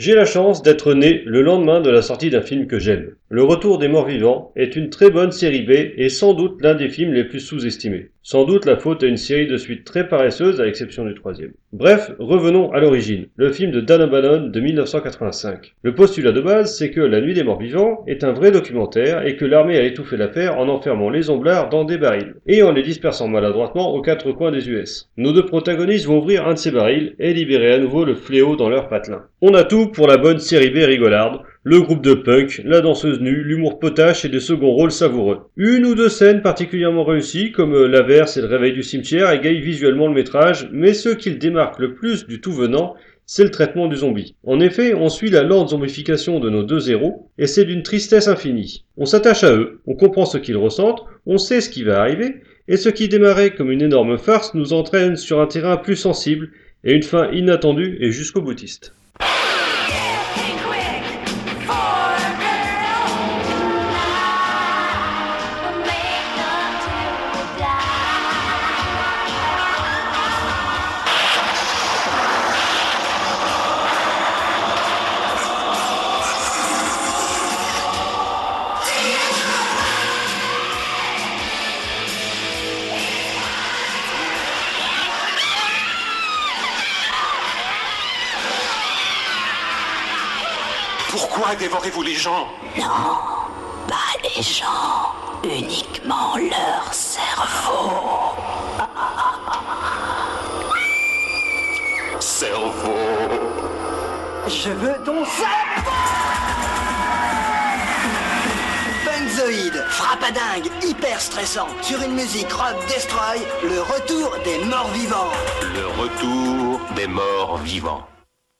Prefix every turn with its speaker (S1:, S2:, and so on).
S1: J'ai la chance d'être né le lendemain de la sortie d'un film que j'aime. Le Retour des Morts Vivants est une très bonne série B et sans doute l'un des films les plus sous-estimés. Sans doute la faute à une série de suites très paresseuse à l'exception du troisième. Bref, revenons à l'origine, le film de Dan O'Bannon de 1985. Le postulat de base, c'est que La Nuit des Morts Vivants est un vrai documentaire et que l'armée a étouffé l'affaire en enfermant les omblards dans des barils et en les dispersant maladroitement aux quatre coins des US. Nos deux protagonistes vont ouvrir un de ces barils et libérer à nouveau le fléau dans leur patelin. On a tout pour la bonne série B rigolarde, le groupe de punk, la danseuse nue, l'humour potache et des seconds rôles savoureux. Une ou deux scènes particulièrement réussies, comme euh, l'averse et le réveil du cimetière, égayent visuellement le métrage, mais ce qui le démarque le plus du tout venant, c'est le traitement du zombie. En effet, on suit la lente zombification de nos deux héros, et c'est d'une tristesse infinie. On s'attache à eux, on comprend ce qu'ils ressentent, on sait ce qui va arriver, et ce qui démarrait comme une énorme farce nous entraîne sur un terrain plus sensible et une fin inattendue et jusqu'au boutiste.
S2: Pourquoi dévorez-vous les gens?
S3: Non, pas les gens, uniquement leur cerveau.
S2: Cerveau.
S4: Je veux ton cerveau Punkzoïde, frappadingue, hyper stressant, sur une musique rock destroy, le retour des morts vivants.
S2: Le retour des morts vivants.